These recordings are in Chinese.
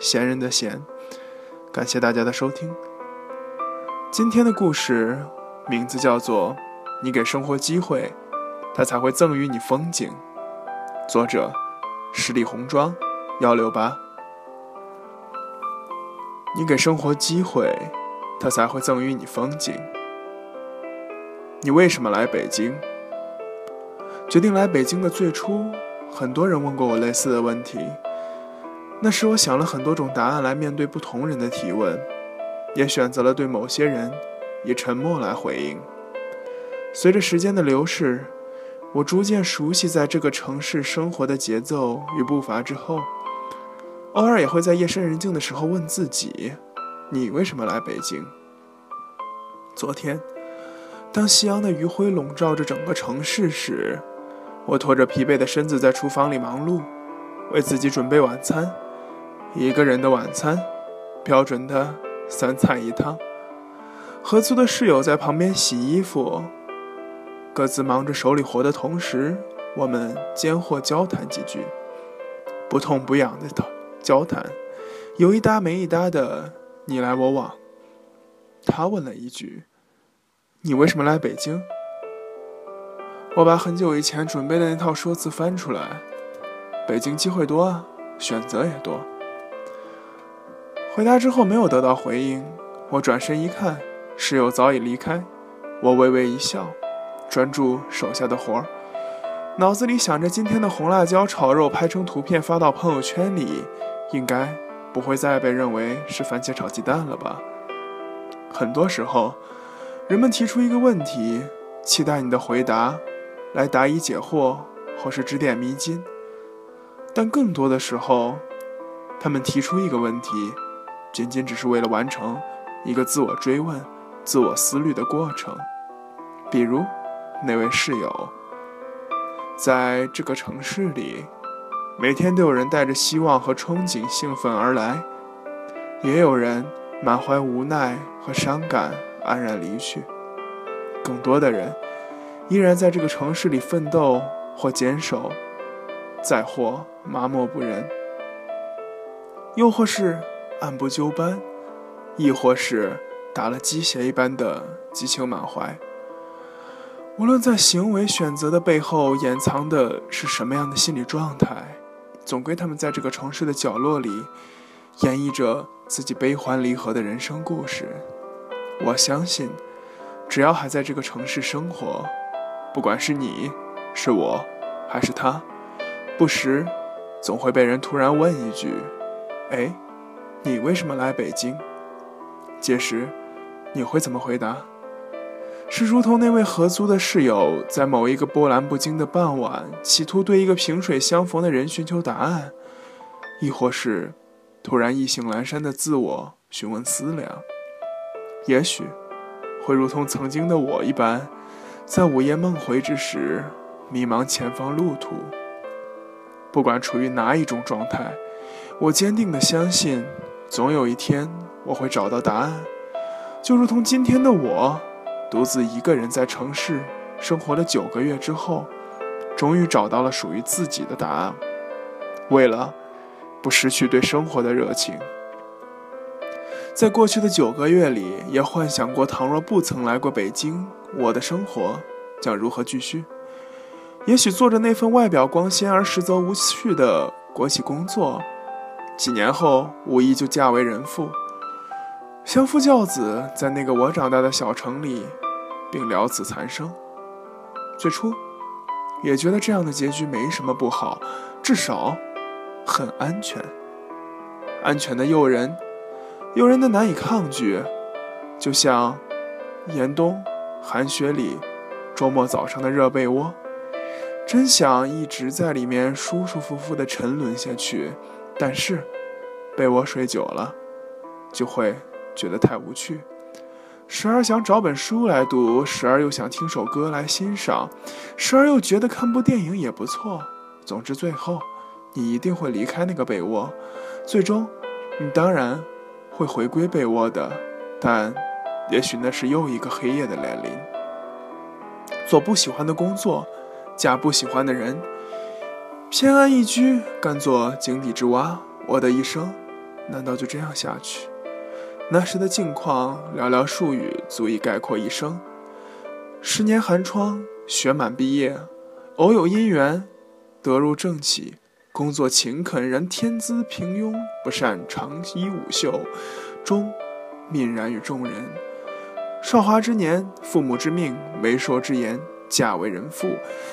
闲人的闲。感谢大家的收听。今天的故事名字叫做《你给生活机会，它才会赠予你风景》。作者：十里红妆幺六八。你给生活机会。他才会赠予你风景。你为什么来北京？决定来北京的最初，很多人问过我类似的问题。那时我想了很多种答案来面对不同人的提问，也选择了对某些人以沉默来回应。随着时间的流逝，我逐渐熟悉在这个城市生活的节奏与步伐之后，偶尔也会在夜深人静的时候问自己。你为什么来北京？昨天，当夕阳的余晖笼罩着整个城市时，我拖着疲惫的身子在厨房里忙碌，为自己准备晚餐。一个人的晚餐，标准的三菜一汤。合租的室友在旁边洗衣服，各自忙着手里活的同时，我们间或交谈几句，不痛不痒的交谈，有一搭没一搭的。你来我往，他问了一句：“你为什么来北京？”我把很久以前准备的那套说辞翻出来：“北京机会多啊，选择也多。”回答之后没有得到回应，我转身一看，室友早已离开。我微微一笑，专注手下的活儿，脑子里想着今天的红辣椒炒肉拍成图片发到朋友圈里，应该。不会再被认为是番茄炒鸡蛋了吧？很多时候，人们提出一个问题，期待你的回答来答疑解惑或是指点迷津；但更多的时候，他们提出一个问题，仅仅只是为了完成一个自我追问、自我思虑的过程。比如，那位室友，在这个城市里。每天都有人带着希望和憧憬兴奋而来，也有人满怀无奈和伤感黯然离去。更多的人依然在这个城市里奋斗或坚守，再或麻木不仁，又或是按部就班，亦或是打了鸡血一般的激情满怀。无论在行为选择的背后掩藏的是什么样的心理状态。总归他们在这个城市的角落里，演绎着自己悲欢离合的人生故事。我相信，只要还在这个城市生活，不管是你，是我，还是他，不时总会被人突然问一句：“哎，你为什么来北京？”届时，你会怎么回答？是如同那位合租的室友，在某一个波澜不惊的傍晚，企图对一个萍水相逢的人寻求答案；亦或是突然意兴阑珊的自我询问思量。也许，会如同曾经的我一般，在午夜梦回之时，迷茫前方路途。不管处于哪一种状态，我坚定地相信，总有一天我会找到答案。就如同今天的我。独自一个人在城市生活了九个月之后，终于找到了属于自己的答案。为了不失去对生活的热情，在过去的九个月里，也幻想过倘若不曾来过北京，我的生活将如何继续？也许做着那份外表光鲜而实则无趣的国企工作，几年后无疑就嫁为人妇。相夫教子，在那个我长大的小城里，并了此残生。最初，也觉得这样的结局没什么不好，至少很安全，安全的诱人，诱人的难以抗拒，就像严冬寒雪里周末早上的热被窝，真想一直在里面舒舒服服的沉沦下去，但是。被窝睡久了，就会觉得太无趣，时而想找本书来读，时而又想听首歌来欣赏，时而又觉得看部电影也不错。总之，最后你一定会离开那个被窝，最终你当然会回归被窝的，但也许那是又一个黑夜的来临。做不喜欢的工作，嫁不喜欢的人。偏安一居，甘做井底之蛙。我的一生，难道就这样下去？那时的境况，寥寥数语足以概括一生。十年寒窗，学满毕业，偶有姻缘，得入正企，工作勤恳，然天资平庸，不善长衣舞袖，终泯然于众人。少华之年，父母之命，媒妁之言。嫁为人妇，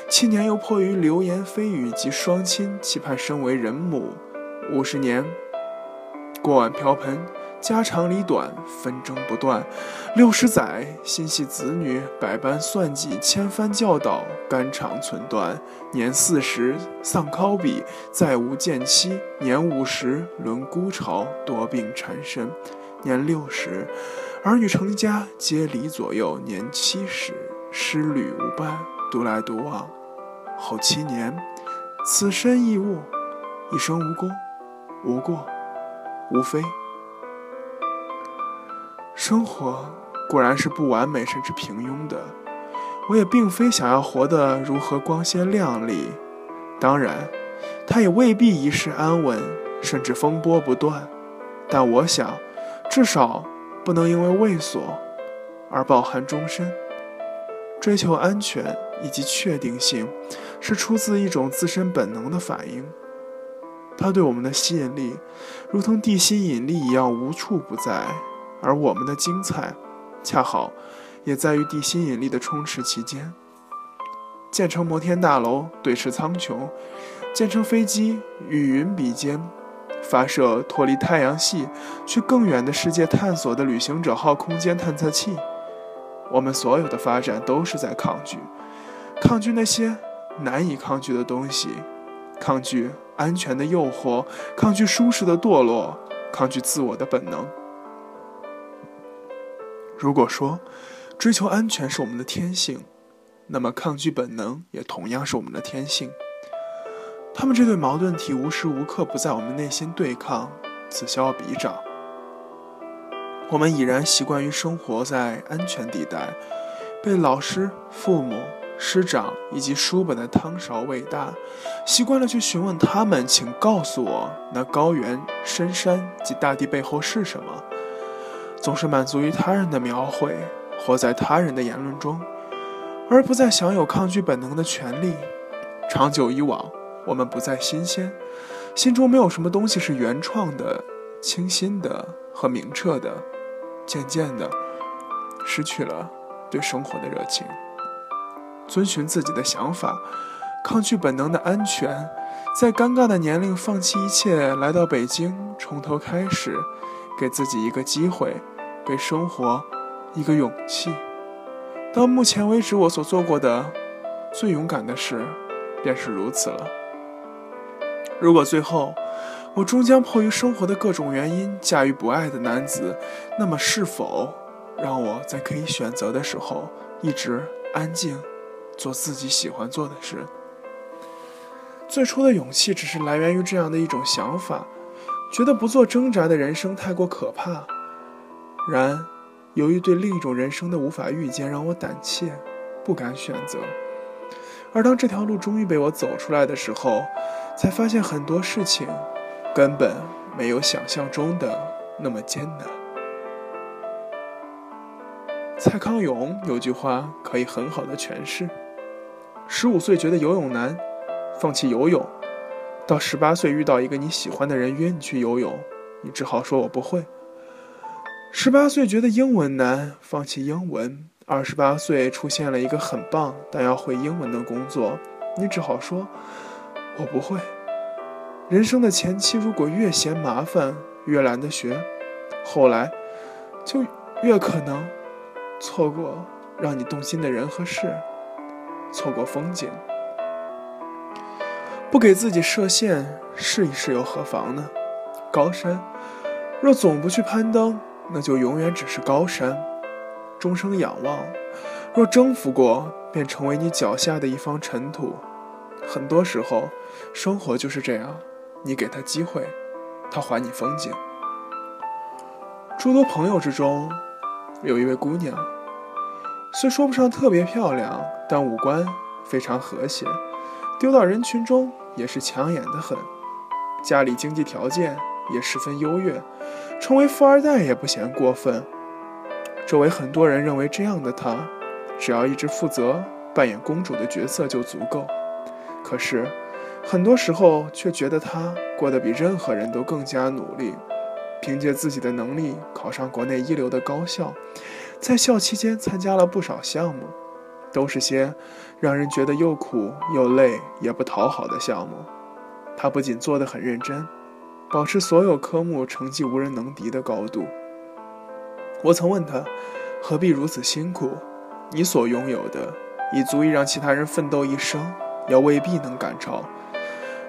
七年又迫于流言蜚语及双亲期盼身为人母，五十年。锅碗瓢盆，家长里短，纷争不断；六十载心系子女，百般算计，千番教导，肝肠寸断；年四十丧考比，再无见妻；年五十沦孤巢，多病缠身；年六十儿女成家，皆离左右；年七十。失旅无伴，独来独往。后七年，此身亦物，一生无功，无过，无非。生活固然是不完美甚至平庸的，我也并非想要活得如何光鲜亮丽。当然，它也未必一世安稳，甚至风波不断。但我想，至少不能因为畏缩而抱憾终身。追求安全以及确定性，是出自一种自身本能的反应。它对我们的吸引力，如同地心引力一样无处不在。而我们的精彩，恰好也在于地心引力的充斥其间。建成摩天大楼，对峙苍穹；建成飞机，与云比肩；发射脱离太阳系去更远的世界探索的旅行者号空间探测器。我们所有的发展都是在抗拒，抗拒那些难以抗拒的东西，抗拒安全的诱惑，抗拒舒适的堕落，抗拒自我的本能。如果说追求安全是我们的天性，那么抗拒本能也同样是我们的天性。他们这对矛盾体无时无刻不在我们内心对抗，此消彼长。我们已然习惯于生活在安全地带，被老师、父母、师长以及书本的汤勺喂大，习惯了去询问他们：“请告诉我，那高原、深山及大地背后是什么？”总是满足于他人的描绘，活在他人的言论中，而不再享有抗拒本能的权利。长久以往，我们不再新鲜，心中没有什么东西是原创的、清新的和明澈的。渐渐的，失去了对生活的热情，遵循自己的想法，抗拒本能的安全，在尴尬的年龄放弃一切，来到北京，从头开始，给自己一个机会，给生活一个勇气。到目前为止，我所做过的最勇敢的事，便是如此了。如果最后，我终将迫于生活的各种原因驾驭不爱的男子，那么是否让我在可以选择的时候一直安静，做自己喜欢做的事？最初的勇气只是来源于这样的一种想法，觉得不做挣扎的人生太过可怕。然，由于对另一种人生的无法预见，让我胆怯，不敢选择。而当这条路终于被我走出来的时候，才发现很多事情。根本没有想象中的那么艰难。蔡康永有句话可以很好的诠释：十五岁觉得游泳难，放弃游泳；到十八岁遇到一个你喜欢的人约你去游泳，你只好说我不会；十八岁觉得英文难，放弃英文；二十八岁出现了一个很棒但要会英文的工作，你只好说我不会。人生的前期，如果越嫌麻烦，越懒得学，后来就越可能错过让你动心的人和事，错过风景。不给自己设限，试一试又何妨呢？高山。若总不去攀登，那就永远只是高山，终生仰望。若征服过，便成为你脚下的一方尘土。很多时候，生活就是这样，你给他机会，他还你风景。诸多朋友之中，有一位姑娘，虽说不上特别漂亮，但五官非常和谐，丢到人群中也是抢眼的很。家里经济条件也十分优越。成为富二代也不嫌过分。周围很多人认为，这样的她，只要一直负责扮演公主的角色就足够。可是，很多时候却觉得他过得比任何人都更加努力，凭借自己的能力考上国内一流的高校，在校期间参加了不少项目，都是些让人觉得又苦又累也不讨好的项目。他不仅做得很认真。保持所有科目成绩无人能敌的高度。我曾问他，何必如此辛苦？你所拥有的，已足以让其他人奋斗一生，也未必能赶超。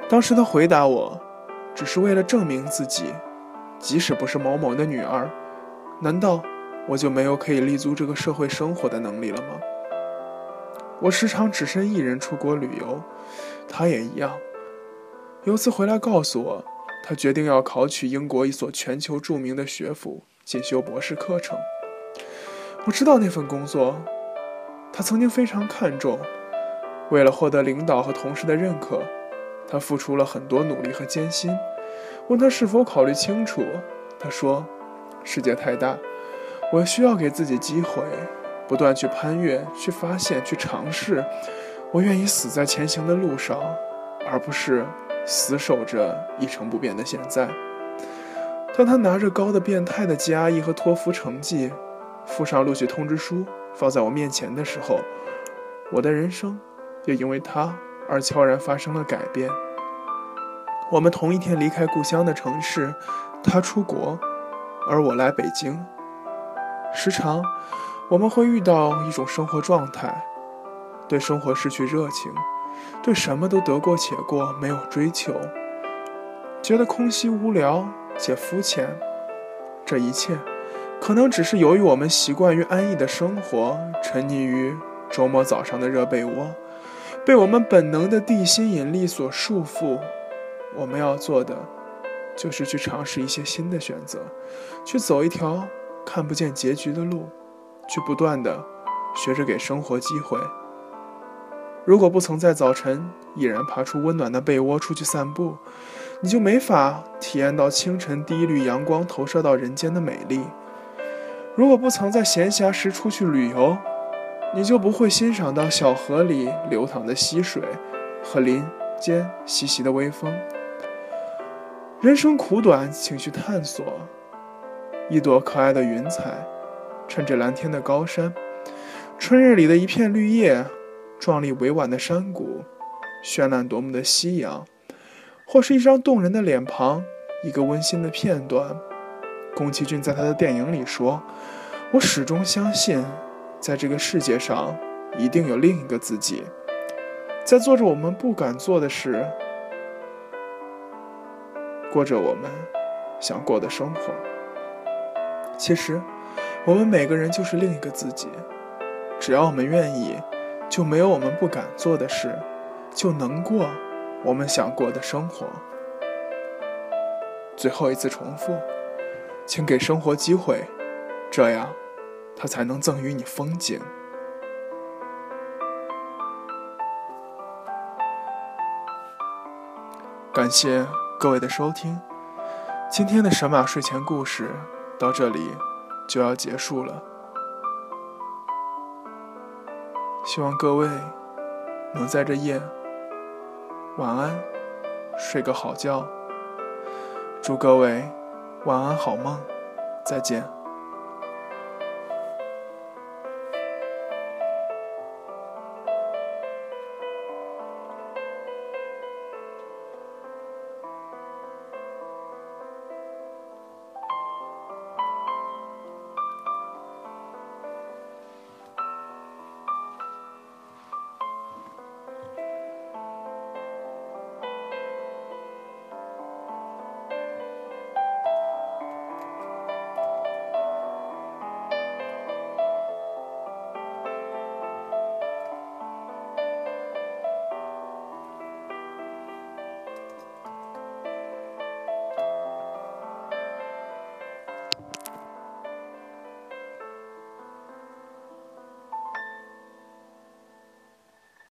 当时他回答我，只是为了证明自己，即使不是某某的女儿，难道我就没有可以立足这个社会生活的能力了吗？我时常只身一人出国旅游，他也一样。有次回来告诉我。他决定要考取英国一所全球著名的学府，进修博士课程。我知道那份工作，他曾经非常看重。为了获得领导和同事的认可，他付出了很多努力和艰辛。问他是否考虑清楚，他说：“世界太大，我需要给自己机会，不断去攀越、去发现、去尝试。我愿意死在前行的路上，而不是……”死守着一成不变的现在。当他拿着高的变态的 GRE 和托福成绩，附上录取通知书放在我面前的时候，我的人生也因为他而悄然发生了改变。我们同一天离开故乡的城市，他出国，而我来北京。时常，我们会遇到一种生活状态，对生活失去热情。对什么都得过且过，没有追求，觉得空虚无聊且肤浅。这一切，可能只是由于我们习惯于安逸的生活，沉溺于周末早上的热被窝，被我们本能的地心引力所束缚。我们要做的，就是去尝试一些新的选择，去走一条看不见结局的路，去不断的学着给生活机会。如果不曾在早晨毅然爬出温暖的被窝出去散步，你就没法体验到清晨第一缕阳光投射到人间的美丽；如果不曾在闲暇时出去旅游，你就不会欣赏到小河里流淌的溪水和林间习习的微风。人生苦短，请去探索。一朵可爱的云彩，衬着蓝天的高山，春日里的一片绿叶。壮丽委婉的山谷，绚烂夺目的夕阳，或是一张动人的脸庞，一个温馨的片段。宫崎骏在他的电影里说：“我始终相信，在这个世界上，一定有另一个自己，在做着我们不敢做的事，过着我们想过的生活。其实，我们每个人就是另一个自己，只要我们愿意。”就没有我们不敢做的事，就能过我们想过的生活。最后一次重复，请给生活机会，这样，它才能赠予你风景。感谢各位的收听，今天的神马睡前故事到这里就要结束了。希望各位能在这夜晚安，睡个好觉。祝各位晚安好梦，再见。